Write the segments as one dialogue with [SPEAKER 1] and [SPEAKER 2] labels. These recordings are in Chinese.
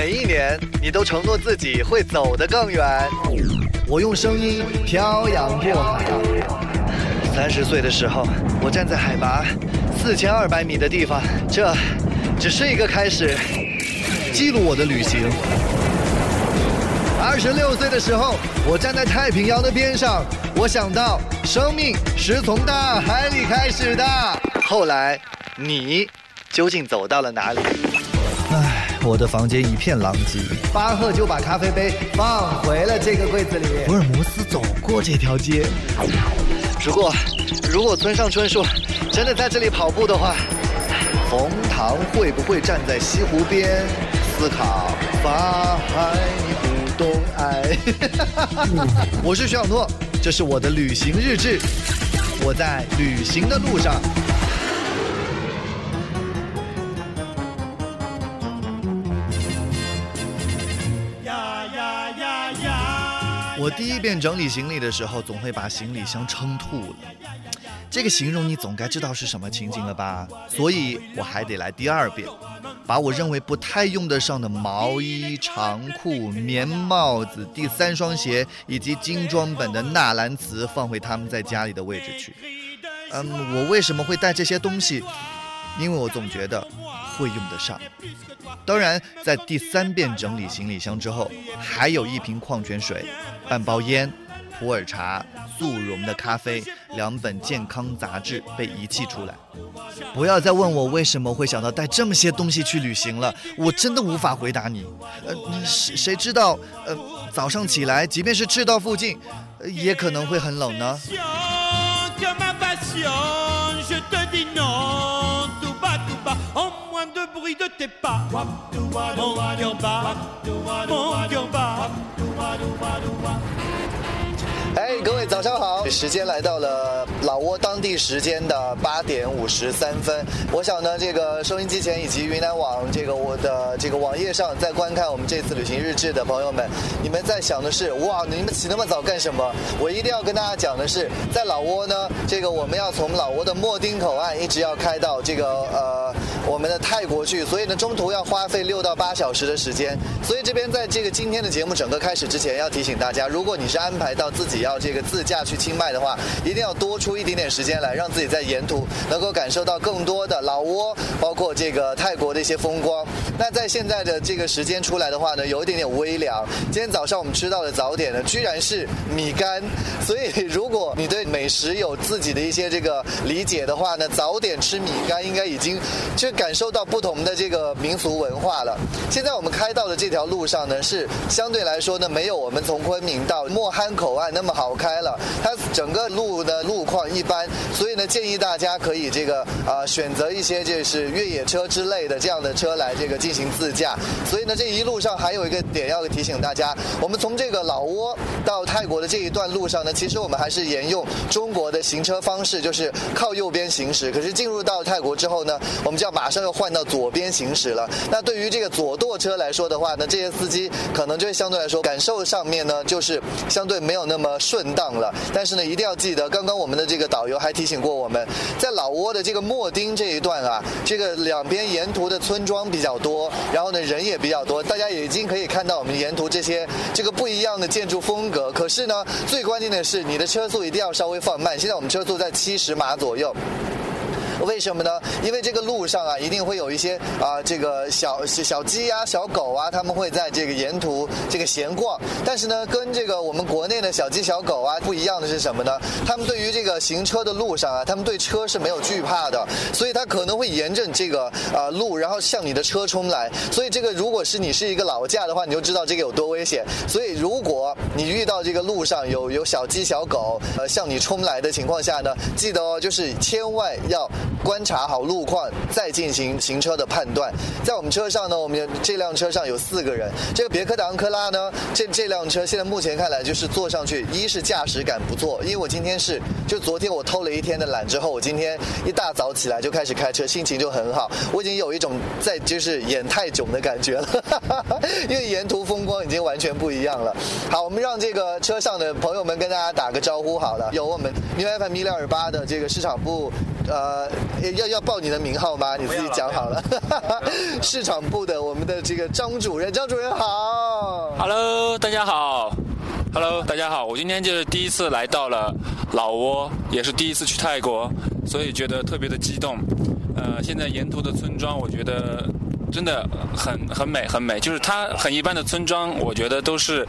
[SPEAKER 1] 每一年你都承诺自己会走得更远。我用声音漂洋过海。三十岁的时候，我站在海拔四千二百米的地方，这只是一个开始，记录我的旅行。二十六岁的时候，我站在太平洋的边上，我想到生命是从大海里开始的。后来，你究竟走到了哪里？我的房间一片狼藉。巴赫就把咖啡杯放回了这个柜子里。福尔摩斯走过这条街。如果，如果村上春树真的在这里跑步的话，冯唐会不会站在西湖边思考法海你不懂爱？我是徐小诺，这是我的旅行日志，我在旅行的路上。我第一遍整理行李的时候，总会把行李箱撑吐了。这个形容你总该知道是什么情景了吧？所以我还得来第二遍，把我认为不太用得上的毛衣、长裤、棉帽子、第三双鞋以及精装本的纳兰词放回他们在家里的位置去。嗯，我为什么会带这些东西？因为我总觉得会用得上。当然，在第三遍整理行李箱之后，还有一瓶矿泉水。半包烟、普洱茶、速溶的咖啡、两本健康杂志被遗弃出来。不要再问我为什么会想到带这么些东西去旅行了，我真的无法回答你。呃，谁谁知道？呃，早上起来，即便是赤道附近，也可能会很冷呢。bruit de tes pas. Mon cœur bat, mon cœur bat. 哎，各位早上好！时间来到了老挝当地时间的八点五十三分。我想呢，这个收音机前以及云南网这个我的这个网页上在观看我们这次旅行日志的朋友们，你们在想的是哇，你们起那么早干什么？我一定要跟大家讲的是，在老挝呢，这个我们要从老挝的莫丁口岸一直要开到这个呃我们的泰国去，所以呢，中途要花费六到八小时的时间。所以这边在这个今天的节目整个开始之前，要提醒大家，如果你是安排到自己要要这个自驾去清迈的话，一定要多出一点点时间来，让自己在沿途能够感受到更多的老挝，包括这个泰国的一些风光。那在现在的这个时间出来的话呢，有一点点微凉。今天早上我们吃到的早点呢，居然是米干。所以如果你对美食有自己的一些这个理解的话呢，早点吃米干应该已经就感受到不同的这个民俗文化了。现在我们开到的这条路上呢，是相对来说呢，没有我们从昆明到莫憨口岸那么。跑开了，它整个路的路况一般，所以呢，建议大家可以这个啊选择一些就是越野车之类的这样的车来这个进行自驾。所以呢，这一路上还有一个点要提醒大家，我们从这个老挝到泰国的这一段路上呢，其实我们还是沿用中国的行车方式，就是靠右边行驶。可是进入到泰国之后呢，我们就要马上要换到左边行驶了。那对于这个左舵车来说的话呢，这些司机可能就相对来说感受上面呢，就是相对没有那么。顺当了，但是呢，一定要记得，刚刚我们的这个导游还提醒过我们，在老挝的这个莫丁这一段啊，这个两边沿途的村庄比较多，然后呢人也比较多，大家已经可以看到我们沿途这些这个不一样的建筑风格。可是呢，最关键的是你的车速一定要稍微放慢。现在我们车速在七十码左右。为什么呢？因为这个路上啊，一定会有一些啊，这个小小鸡啊、小狗啊，他们会在这个沿途这个闲逛。但是呢，跟这个我们国内的小鸡、小狗啊不一样的是什么呢？他们对于这个行车的路上啊，他们对车是没有惧怕的，所以他可能会沿着这个啊路，然后向你的车冲来。所以这个如果是你是一个老驾的话，你就知道这个有多危险。所以如果你遇到这个路上有有小鸡、小狗呃向你冲来的情况下呢，记得哦，就是千万要。观察好路况，再进行行车的判断。在我们车上呢，我们这辆车上有四个人。这个别克的昂克拉呢，这这辆车现在目前看来就是坐上去，一是驾驶感不错。因为我今天是就昨天我偷了一天的懒之后，我今天一大早起来就开始开车，心情就很好。我已经有一种在就是演太囧的感觉了，因为沿途风光已经完全不一样了。好，我们让这个车上的朋友们跟大家打个招呼好了。有我们 New FM 一六二八的这个市场部。呃，要要报你的名号吗？你自己讲好了。市场部的我们的这个张主任，张主任好。
[SPEAKER 2] Hello，大家好。Hello，大家好。我今天就是第一次来到了老挝，也是第一次去泰国，所以觉得特别的激动。呃，现在沿途的村庄，我觉得。真的很很美，很美。就是它很一般的村庄，我觉得都是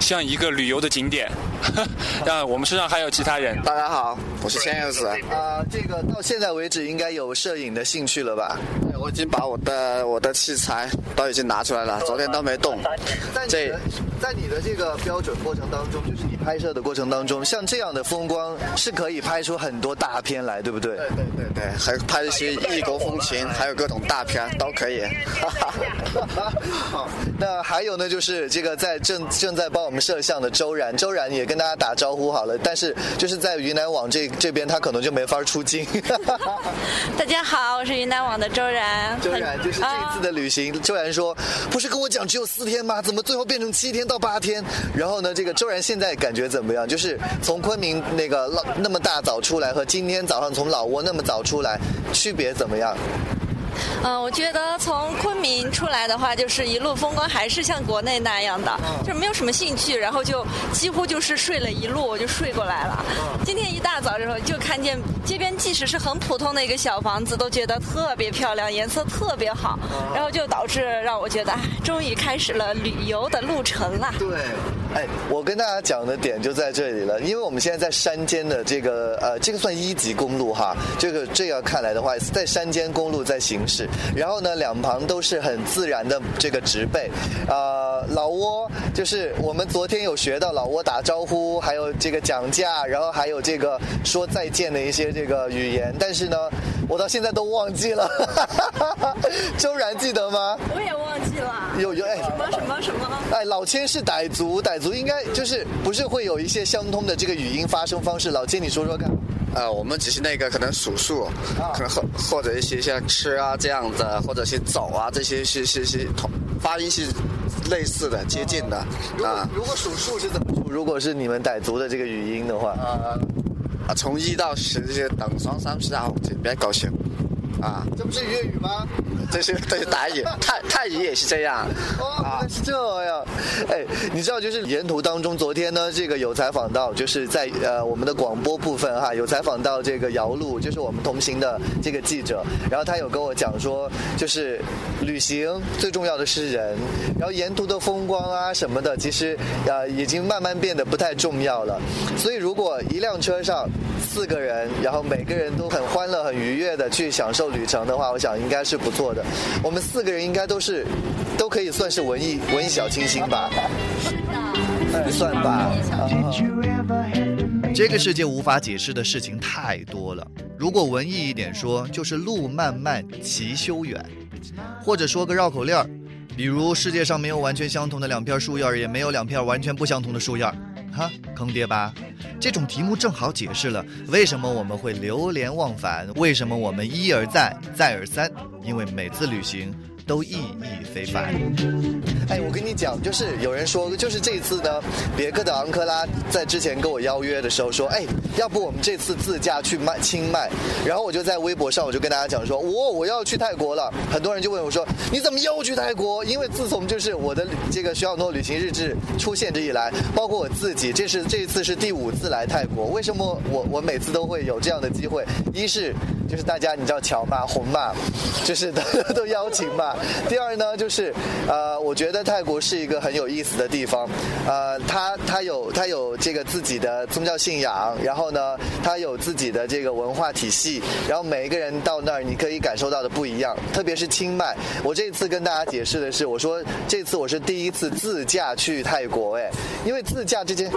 [SPEAKER 2] 像一个旅游的景点。让我们身上还有其他人。
[SPEAKER 3] 大家好，我是千叶子。
[SPEAKER 1] 啊，这个到现在为止应该有摄影的兴趣了吧？
[SPEAKER 3] 对我已经把我的我的器材都已经拿出来了，昨天都没动。
[SPEAKER 1] 这在你的这个标准过程当中，就是你拍摄的过程当中，像这样的风光是可以拍出很多大片来，对不对？
[SPEAKER 3] 对对对对，还拍一些异国风情，还有各种大片都可以。
[SPEAKER 1] 好，那还有呢，就是这个在正正在帮我们摄像的周然，周然也跟大家打招呼好了。但是就是在云南网这这边，他可能就没法出镜。
[SPEAKER 4] 大家好，我是云南网的周然。
[SPEAKER 1] 周然就是这一次的旅行，周然说，不是跟我讲只有四天吗？怎么最后变成七天到八天？然后呢，这个周然现在感觉怎么样？就是从昆明那个老那么大早出来，和今天早上从老挝那么早出来，区别怎么样？
[SPEAKER 4] 嗯，我觉得从昆明出来的话，就是一路风光还是像国内那样的，就没有什么兴趣，然后就几乎就是睡了一路，我就睡过来了。今天一大早的时候就看见街边，即使是很普通的一个小房子，都觉得特别漂亮，颜色特别好，然后就导致让我觉得，终于开始了旅游的路程了。
[SPEAKER 1] 对。哎，我跟大家讲的点就在这里了，因为我们现在在山间的这个呃，这个算一级公路哈，这个这样看来的话，在山间公路在行驶，然后呢，两旁都是很自然的这个植被，呃，老挝就是我们昨天有学到老挝打招呼，还有这个讲价，然后还有这个说再见的一些这个语言，但是呢，我到现在都忘记了，周然记得吗？
[SPEAKER 4] 我也忘记了。
[SPEAKER 1] 有有哎，
[SPEAKER 4] 什么什么什么？
[SPEAKER 1] 哎，老千是傣族，傣。族应该就是不是会有一些相通的这个语音发声方式？老金，你说说看。
[SPEAKER 3] 呃，我们只是那个可能数数，可能或或者一些像吃啊这样子，或者是走啊这些是是是同发音是类似的、接近的
[SPEAKER 1] 啊。如果数数是怎么数？如果是你们傣族的这个语音的话，
[SPEAKER 3] 啊，从一到十这些等双三四啊，别高兴。
[SPEAKER 1] 啊，这不是粤语吗？
[SPEAKER 3] 这是这是傣语，泰泰语也是这样。
[SPEAKER 1] 哦，原来是这样。哎，你知道，就是沿途当中，昨天呢，这个有采访到，就是在呃我们的广播部分哈，有采访到这个姚璐，就是我们同行的这个记者，然后他有跟我讲说，就是旅行最重要的是人，然后沿途的风光啊什么的，其实呃已经慢慢变得不太重要了。所以如果一辆车上四个人，然后每个人都很欢乐、很愉悦的去享受。旅程的话，我想应该是不错的。我们四个人应该都是，都可以算是文艺文艺小清新吧？算吧。这个世界无法解释的事情太多了。如果文艺一点说，就是路漫漫其修远，或者说个绕口令儿，比如世界上没有完全相同的两片树叶，也没有两片完全不相同的树叶。哈，坑爹吧！这种题目正好解释了为什么我们会流连忘返，为什么我们一而再，再而三，因为每次旅行。都意义非凡。哎，我跟你讲，就是有人说，就是这次呢，别克的昂克拉在之前跟我邀约的时候说，哎，要不我们这次自驾去卖清迈？然后我就在微博上，我就跟大家讲说，我我要去泰国了。很多人就问我说，你怎么又去泰国？因为自从就是我的这个徐小诺旅行日志出现这以来，包括我自己，这是这一次是第五次来泰国。为什么我我每次都会有这样的机会？一是就是大家你知道乔嘛红嘛，就是都都邀请嘛。第二呢，就是呃，我觉得 在泰国是一个很有意思的地方，呃，他他有他有这个自己的宗教信仰，然后呢，他有自己的这个文化体系，然后每一个人到那儿，你可以感受到的不一样。特别是清迈，我这次跟大家解释的是，我说这次我是第一次自驾去泰国，哎，因为自驾这件。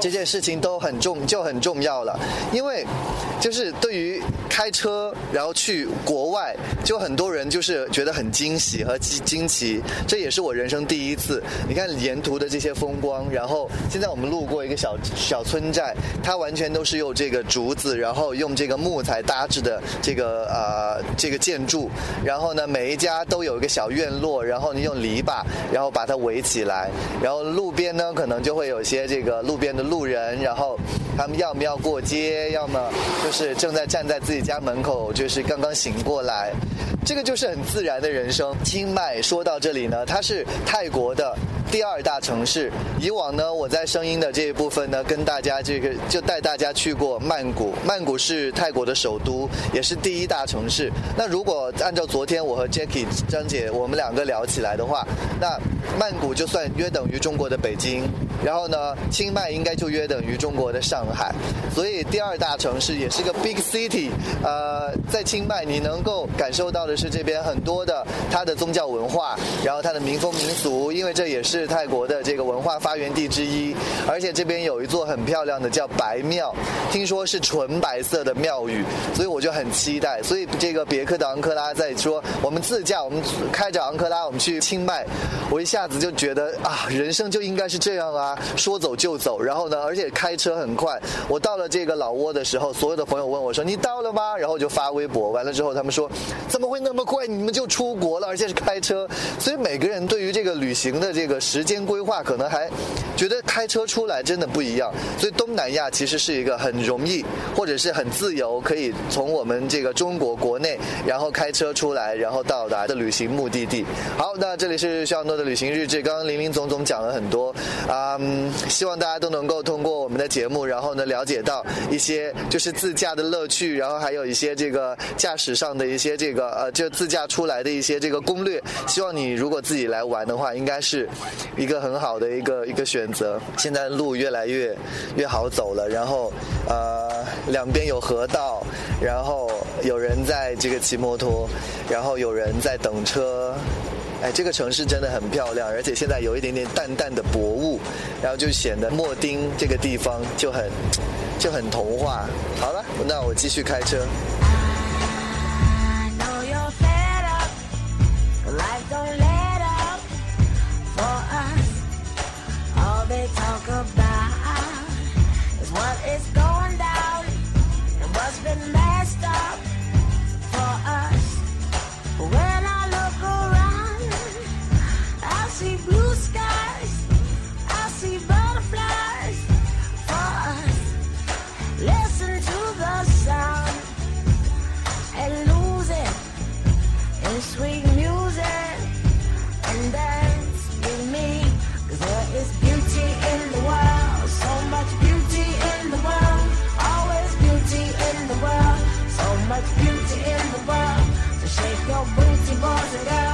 [SPEAKER 1] 这件事情都很重，就很重要了，因为就是对于开车然后去国外，就很多人就是觉得很惊喜和惊惊奇，这也是我人生第一次。你看沿途的这些风光，然后现在我们路过一个小小村寨，它完全都是用这个竹子，然后用这个木材搭制的这个呃这个建筑，然后呢每一家都有一个小院落，然后你用篱笆然后把它围起来，然后路边呢可能就会有些这个路边。的路人，然后他们要么要过街，要么就是正在站在自己家门口，就是刚刚醒过来。这个就是很自然的人生。清迈说到这里呢，它是泰国的第二大城市。以往呢，我在声音的这一部分呢，跟大家这个就带大家去过曼谷。曼谷是泰国的首都，也是第一大城市。那如果按照昨天我和 Jackie 张姐我们两个聊起来的话，那曼谷就算约等于中国的北京，然后呢，清迈应该就约等于中国的上海。所以第二大城市也是个 big city。呃，在清迈你能够感受到的。是这边很多的它的宗教文化，然后它的民风民俗，因为这也是泰国的这个文化发源地之一。而且这边有一座很漂亮的叫白庙，听说是纯白色的庙宇，所以我就很期待。所以这个别克的昂克拉在说我们自驾，我们开着昂克拉我们去清迈，我一下子就觉得啊，人生就应该是这样啊，说走就走。然后呢，而且开车很快。我到了这个老挝的时候，所有的朋友问我说：“你到了吗？”然后就发微博，完了之后他们说：“怎么会？” 那么快你们就出国了，而且是开车，所以每个人对于这个旅行的这个时间规划，可能还觉得开车出来真的不一样。所以东南亚其实是一个很容易或者是很自由，可以从我们这个中国国内，然后开车出来，然后到达的旅行目的地。好，那这里是肖诺的旅行日志，刚刚林林总总讲了很多，啊，希望大家都能够通过我们的节目，然后呢了解到一些就是自驾的乐趣，然后还有一些这个驾驶上的一些这个呃。就自驾出来的一些这个攻略，希望你如果自己来玩的话，应该是一个很好的一个一个选择。现在路越来越越好走了，然后呃两边有河道，然后有人在这个骑摩托，然后有人在等车。哎，这个城市真的很漂亮，而且现在有一点点淡淡的薄雾，然后就显得莫丁这个地方就很就很童话。好了，那我继续开车。
[SPEAKER 5] Yeah.